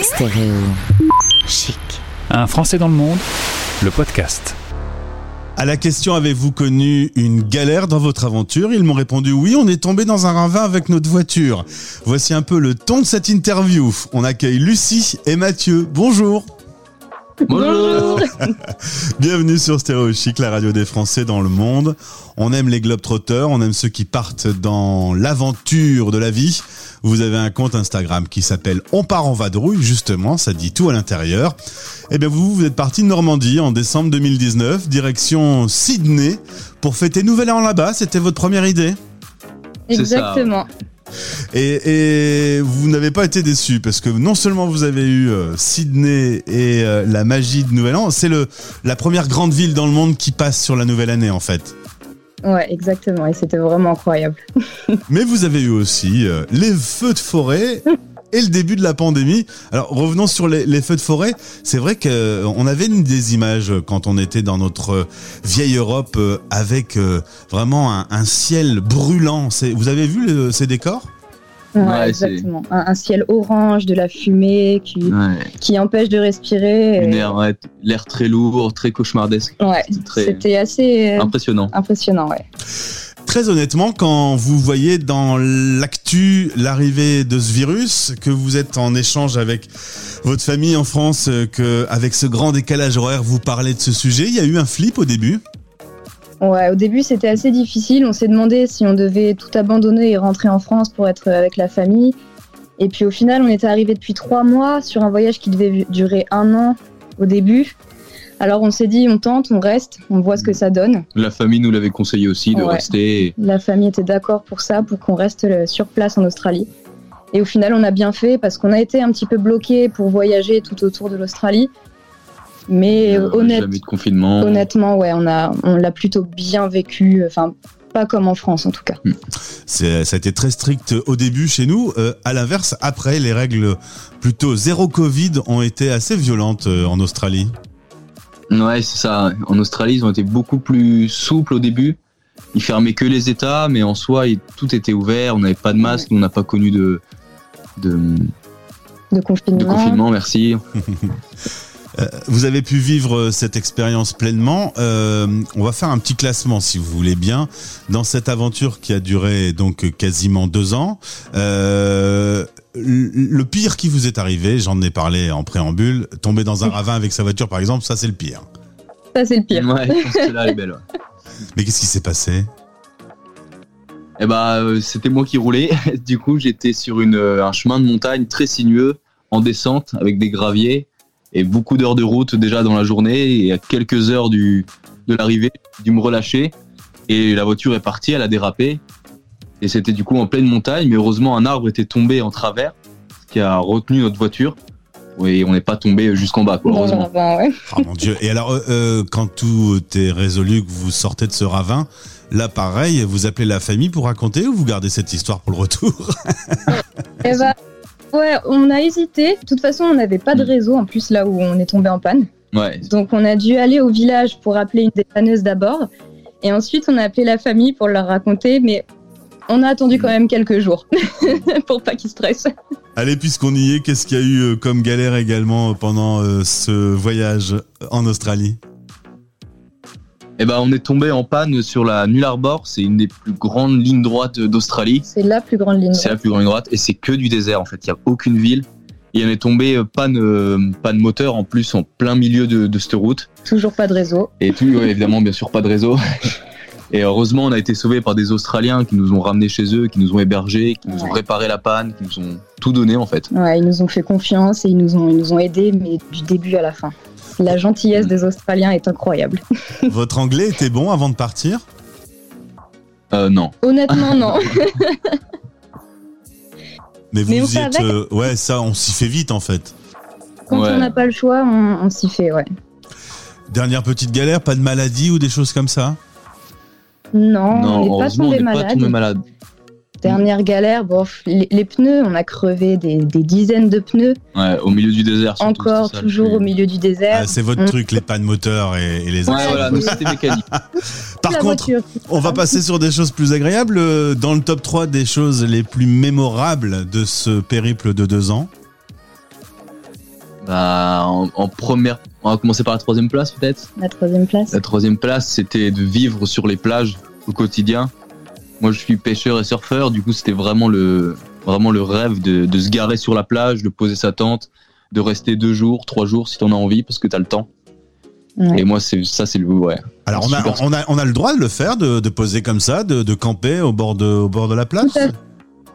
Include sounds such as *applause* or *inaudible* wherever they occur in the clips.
Stéréo chic. Un Français dans le monde, le podcast. À la question avez-vous connu une galère dans votre aventure? Ils m'ont répondu oui, on est tombé dans un ravin avec notre voiture. Voici un peu le ton de cette interview. On accueille Lucie et Mathieu. Bonjour. Bonjour. *laughs* Bienvenue sur Stéréo Chic, la radio des Français dans le monde. On aime les globetrotters, on aime ceux qui partent dans l'aventure de la vie. Vous avez un compte Instagram qui s'appelle On part en vadrouille, justement, ça dit tout à l'intérieur. Eh bien vous, vous êtes parti de Normandie en décembre 2019, direction Sydney, pour fêter Nouvel An là-bas. C'était votre première idée? Exactement. Et, et vous n'avez pas été déçu parce que non seulement vous avez eu euh, Sydney et euh, la magie de Nouvel An, c'est le la première grande ville dans le monde qui passe sur la nouvelle année en fait. Ouais, exactement. Et c'était vraiment incroyable. *laughs* Mais vous avez eu aussi euh, les feux de forêt *laughs* et le début de la pandémie. Alors revenons sur les, les feux de forêt. C'est vrai qu'on avait une des images euh, quand on était dans notre euh, vieille Europe euh, avec euh, vraiment un, un ciel brûlant. Vous avez vu le- ces décors? Ouais, exactement. Un, un ciel orange, de la fumée qui, Ouais. qui empêche de respirer. Et- l'air très lourd, très cauchemardesque. C'était assez euh, impressionnant. impressionnant, ouais. Très honnêtement, quand vous voyez dans l'actu l'arrivée de ce virus, que vous êtes en échange avec votre famille en France, euh, que avec ce grand décalage horaire, vous parlez de ce sujet, il y a eu un flip au début. Ouais, au début, c'était assez difficile. On s'est demandé si on devait tout abandonner et rentrer en France pour être avec la famille. Et puis au final, on était arrivé depuis trois mois sur un voyage qui devait durer un an au début. Alors on s'est dit, on tente, on reste, on voit ce que ça donne. La famille nous l'avait conseillé aussi de Ouais. rester. La famille était d'accord pour ça, pour qu'on reste euh, sur place en Australie. Et au final, on a bien fait parce qu'on a été un petit peu bloqué pour voyager tout autour de l'Australie. Mais Euh, honnête- Jamais de confinement. honnêtement, ouais, on a, on l'a plutôt bien vécu. Enfin, pas comme en France en tout cas. C'est, ça a été très strict au début chez nous. Euh, à l'inverse, après, les règles plutôt zéro Covid ont été assez violentes euh, en Australie. Ouais, c'est ça. En Australie, ils ont été beaucoup plus souples au début. Ils fermaient que les États, mais en soi, tout était ouvert. On n'avait pas de masque. On n'a pas connu de, de, De confinement. de confinement. Merci. *laughs* Vous avez pu vivre euh, cette expérience pleinement. Euh, on va faire un petit classement, si vous voulez bien, dans cette aventure qui a duré donc quasiment deux ans. Euh, le pire qui vous est arrivé, j'en ai parlé en préambule, tomber dans un *laughs* ravin avec sa voiture, par exemple, ça c'est le pire. Ça, c'est le pire. Ouais, je pense que là, elle est belle. ouais. *laughs* Mais qu'est-ce qui s'est passé? Eh bah, euh, c'était moi qui roulais. *laughs* Du coup, j'étais sur une, euh, un chemin de montagne très sinueux, en descente, avec des graviers et beaucoup d'heures de route déjà dans la journée. Et à quelques heures du, de l'arrivée, j'ai dû me relâcher. Et la voiture est partie, elle a dérapé. Et c'était du coup en pleine montagne, mais heureusement, un arbre était tombé en travers, ce qui a retenu notre voiture. Et on n'est pas tombé jusqu'en bas, quoi, Dans le heureusement. ravin, ouais. Oh mon dieu. Et alors, euh, euh, quand tout est résolu, que vous sortez de ce ravin, là pareil, vous appelez la famille pour raconter ou vous gardez cette histoire pour le retour? Eh bah, ouais, on a hésité. De toute façon, on n'avait pas de réseau en plus là où on est tombé en panne. Ouais, Donc, on a dû aller au village pour appeler une dépanneuse d'abord. Et ensuite, on a appelé la famille pour leur raconter. Mais on a attendu quand même quelques jours *laughs* pour pas qu'ils stressent. Allez, puisqu'on y est, qu'est-ce qu'il y a eu euh, comme galère également pendant euh, ce voyage en Australie? Et ben, on est tombé en panne sur la Null Arbor. C'est une des plus grandes lignes droites d'Australie. C'est la plus grande ligne. C'est la plus grande ligne droite et c'est que du désert en fait. Il n'y a aucune ville. Et on est tombé euh, panne, euh, panne moteur en plus en plein milieu de, de cette route. Toujours pas de réseau. Et tout, ouais, évidemment, bien sûr, pas de réseau. *laughs* Et heureusement, on a été sauvés par des Australiens qui nous ont ramenés chez eux, qui nous ont hébergés, qui nous ont réparé la panne, qui nous ont tout donné en fait. Ouais, ils nous ont fait confiance et ils nous ont, ils nous ont aidés, mais du début à la fin. La gentillesse des Australiens est incroyable. *laughs* Votre anglais était bon avant de partir? Euh, non. Honnêtement, non. *laughs* Mais vous Mais êtes. euh, ouais, ça, on s'y fait vite en fait. Quand Ouais. on n'a pas le choix, on, on s'y fait, ouais. Dernière petite galère, pas de maladie ou des choses comme ça? Non, non, on n'est pas tombé n'est pas malade. Dernière galère, bon, les, les pneus, on a crevé des, des dizaines de pneus, Ouais, au milieu du désert. surtout, encore ça, toujours au milieu du désert. Ah, C'est votre Mm. truc, les pannes moteurs et, et les Ouais, voilà, nous c'était mécanique. *laughs* Par La contre, voiture. on va passer sur des choses plus agréables. Euh, Dans le top 3 des choses les plus mémorables de ce périple de deux ans. Bah, en, en première, on va commencer par la troisième place peut-être. La troisième place. La troisième place, c'était de vivre sur les plages au quotidien. Moi, je suis pêcheur et surfeur, du coup, c'était vraiment le, vraiment le rêve de, de se garer sur la plage, de poser sa tente, de rester deux jours, trois jours si t'en as envie, parce que t'as le temps. Ouais. Et moi, c'est ça, c'est le ouais. Alors on a, on a, on a le droit de le faire, de, de poser comme ça, de, de camper au bord de, au bord de la plage? Tout à fait.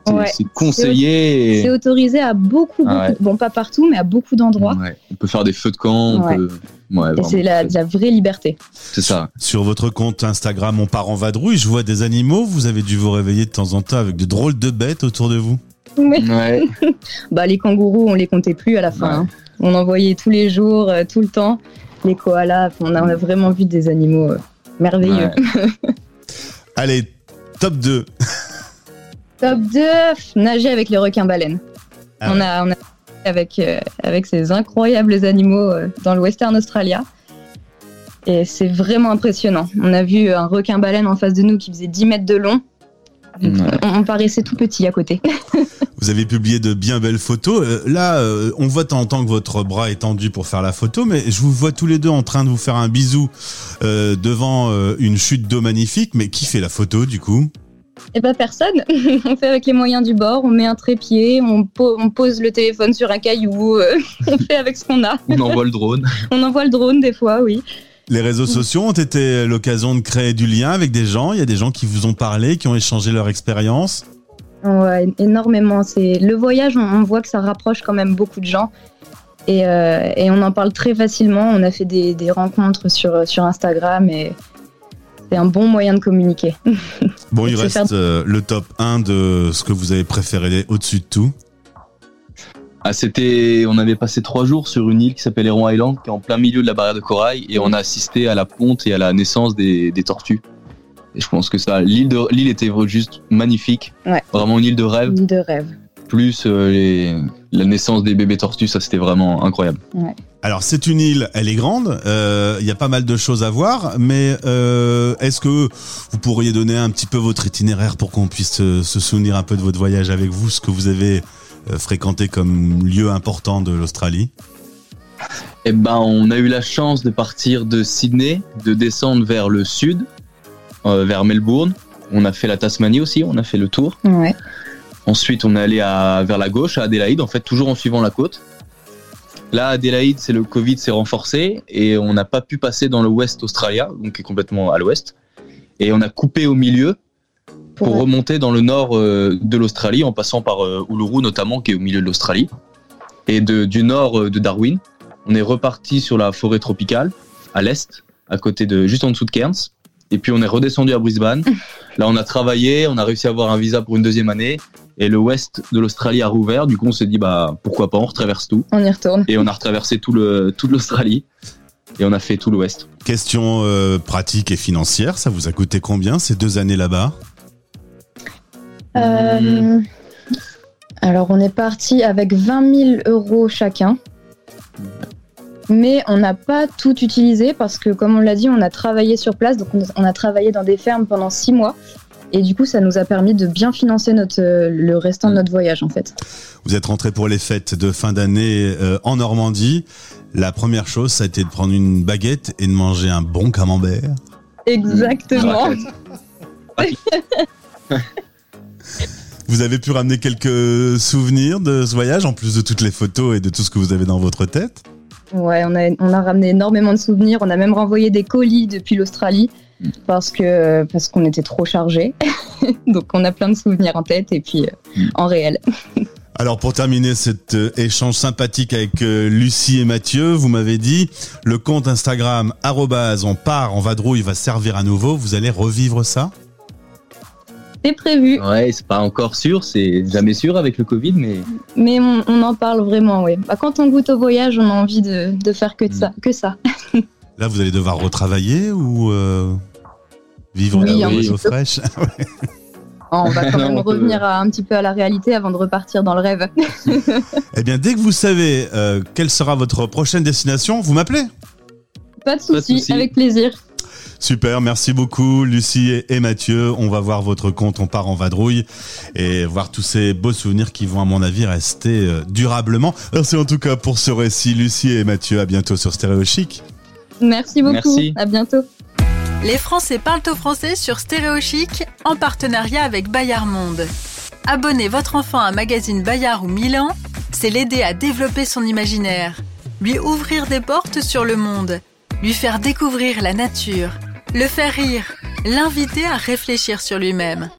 C'est Ouais. conseillé. C'est Et... autorisé à beaucoup, beaucoup Ah ouais. bon pas partout, mais à beaucoup d'endroits. Ouais. On peut faire des feux de camp, peut. C'est la, la vraie liberté. c'est ça. Sur votre compte Instagram, on part en vadrouille, je vois des animaux, vous avez dû vous réveiller de temps en temps avec de drôles de bêtes autour de vous. Mais, Ouais. *laughs* bah, les kangourous, on les comptait plus à la fin. Ouais. hein. On en voyait tous les jours, euh, tout le temps. Les koalas, on a, on a vraiment vu des animaux euh, merveilleux. Ouais. *laughs* Allez, top 2. Top 2, nager avec les requins-baleines. Ah on, a, on a avec, euh, avec ces incroyables animaux euh, dans le Western Australia. Et c'est vraiment impressionnant. On a vu un requin-baleine en face de nous qui faisait 10 mètres de long. Ouais. On, on paraissait tout petit à côté. *laughs* Vous avez publié de bien belles photos. Euh, là, on voit temps en temps que votre bras est tendu pour faire la photo, mais je vous vois tous les deux en train de vous faire un bisou devant une chute d'eau magnifique. Mais qui fait la photo du coup? Et pas personne. *laughs* on fait avec les moyens du bord. On met un trépied, on, po- on pose le téléphone sur un caillou. euh, *laughs* on fait avec ce qu'on a. On envoie le drone. *laughs* On envoie le drone des fois, oui. Les réseaux sociaux ont été l'occasion de créer du lien avec des gens. Il y a des gens qui vous ont parlé, qui ont échangé leur expérience. Ouais, énormément. C'est le voyage, on, on voit que ça rapproche quand même beaucoup de gens. Et, euh, et on en parle très facilement. On a fait des, des rencontres sur, sur Instagram et c'est un bon moyen de communiquer. *laughs* Bon, il reste faire- euh, le top 1 de ce que vous avez préféré au-dessus de tout. Ah, c'était, on avait passé trois jours sur une île qui s'appelle Heron Island, qui est en plein milieu de la barrière de corail, et on a assisté à la ponte et à la naissance des, des tortues. Et je pense que ça, l'île de, l'île était juste magnifique. Ouais. Vraiment une île de rêve. Une de rêve. Plus euh, les, la naissance des bébés tortues, ça c'était vraiment incroyable. Alors c'est une île, elle est grande, euh, il y a pas mal de choses à voir, mais euh, est-ce que vous pourriez donner un petit peu votre itinéraire pour qu'on puisse euh, se souvenir un peu de votre voyage avec vous, ce que vous avez fréquenté comme lieu important de l'Australie? Eh ben, on a eu la chance de partir de Sydney, de descendre vers le sud, euh, vers Melbourne. On a fait la Tasmanie aussi, on a fait le tour. Ouais. Ensuite, on est allé à, vers la gauche, à Adélaïde, en fait, toujours en suivant la côte. Là, Adélaïde, c'est le Covid s'est renforcé et on n'a pas pu passer dans le West Australia, donc qui est complètement à l'ouest. Et on a coupé au milieu pour remonter dans le nord euh, de l'Australie, en passant par euh, Uluru notamment, qui est au milieu de l'Australie. Et de, du nord euh, de Darwin, on est reparti sur la forêt tropicale, à l'est, à côté de, juste en dessous de Cairns. Et puis on est redescendu à Brisbane. *laughs* Là, on a travaillé, on a réussi à avoir un visa pour une deuxième année. Et le ouest de l'Australie a rouvert. Du coup, on s'est dit, bah, pourquoi pas, on retraverse tout. On y retourne. Et on a retraversé tout le, toute l'Australie. Et on a fait tout l'ouest. Question euh, pratique et financière, ça vous a coûté combien ces deux années là-bas? Euh, alors, on est parti avec 20 000 euros chacun. Mais on n'a pas tout utilisé parce que, comme on l'a dit, on a travaillé sur place. Donc, on a- on a travaillé dans des fermes pendant six mois. Et du coup, ça nous a permis de bien financer notre, euh, le restant de notre voyage, en fait. Vous êtes rentré pour les fêtes de fin d'année euh, en Normandie. La première chose, ça a été de prendre une baguette et de manger un bon camembert. Exactement. *laughs* Vous avez pu ramener quelques souvenirs de ce voyage, en plus de toutes les photos et de tout ce que vous avez dans votre tête? Ouais, on a, on a ramené énormément de souvenirs. On a même renvoyé des colis depuis l'Australie Mm. Parce que parce qu'on était trop chargés. *laughs* Donc, on a plein de souvenirs en tête et puis euh, Mm. en réel. *laughs* Alors pour terminer cet euh, échange sympathique avec euh, Lucie et Mathieu, vous m'avez dit le compte Instagram arrobase, on part en vadrouille va servir à nouveau. Vous allez revivre ça? C'est prévu, Ouais, c'est pas encore sûr, c'est jamais sûr avec le Covid, mais mais on, on en parle vraiment, oui. Bah, quand on goûte au voyage, on a envie de, de faire que de ça, que ça. *laughs* Là, vous allez devoir retravailler ou euh, vivre Oui, la vie au fraîche On va quand *laughs* même revenir à, un petit peu à la réalité avant de repartir dans le rêve. *laughs* Eh bien, dès que vous savez euh, quelle sera votre prochaine destination, vous m'appelez. Pas de souci. avec plaisir. Super, merci beaucoup Lucie et Mathieu. On va voir votre compte, on part en vadrouille et voir tous ces beaux souvenirs qui vont à mon avis rester euh, durablement. Merci en tout cas pour ce récit Lucie et Mathieu. À bientôt sur Stéréo Chic. Merci beaucoup. Merci. À bientôt. Les Français parlent au français sur Stéréo Chic en partenariat avec Bayard Monde. Abonnez votre enfant à un magazine Bayard ou Milan, c'est l'aider à développer son imaginaire, lui ouvrir des portes sur le monde, lui faire découvrir la nature, le faire rire, l'inviter à réfléchir sur lui-même.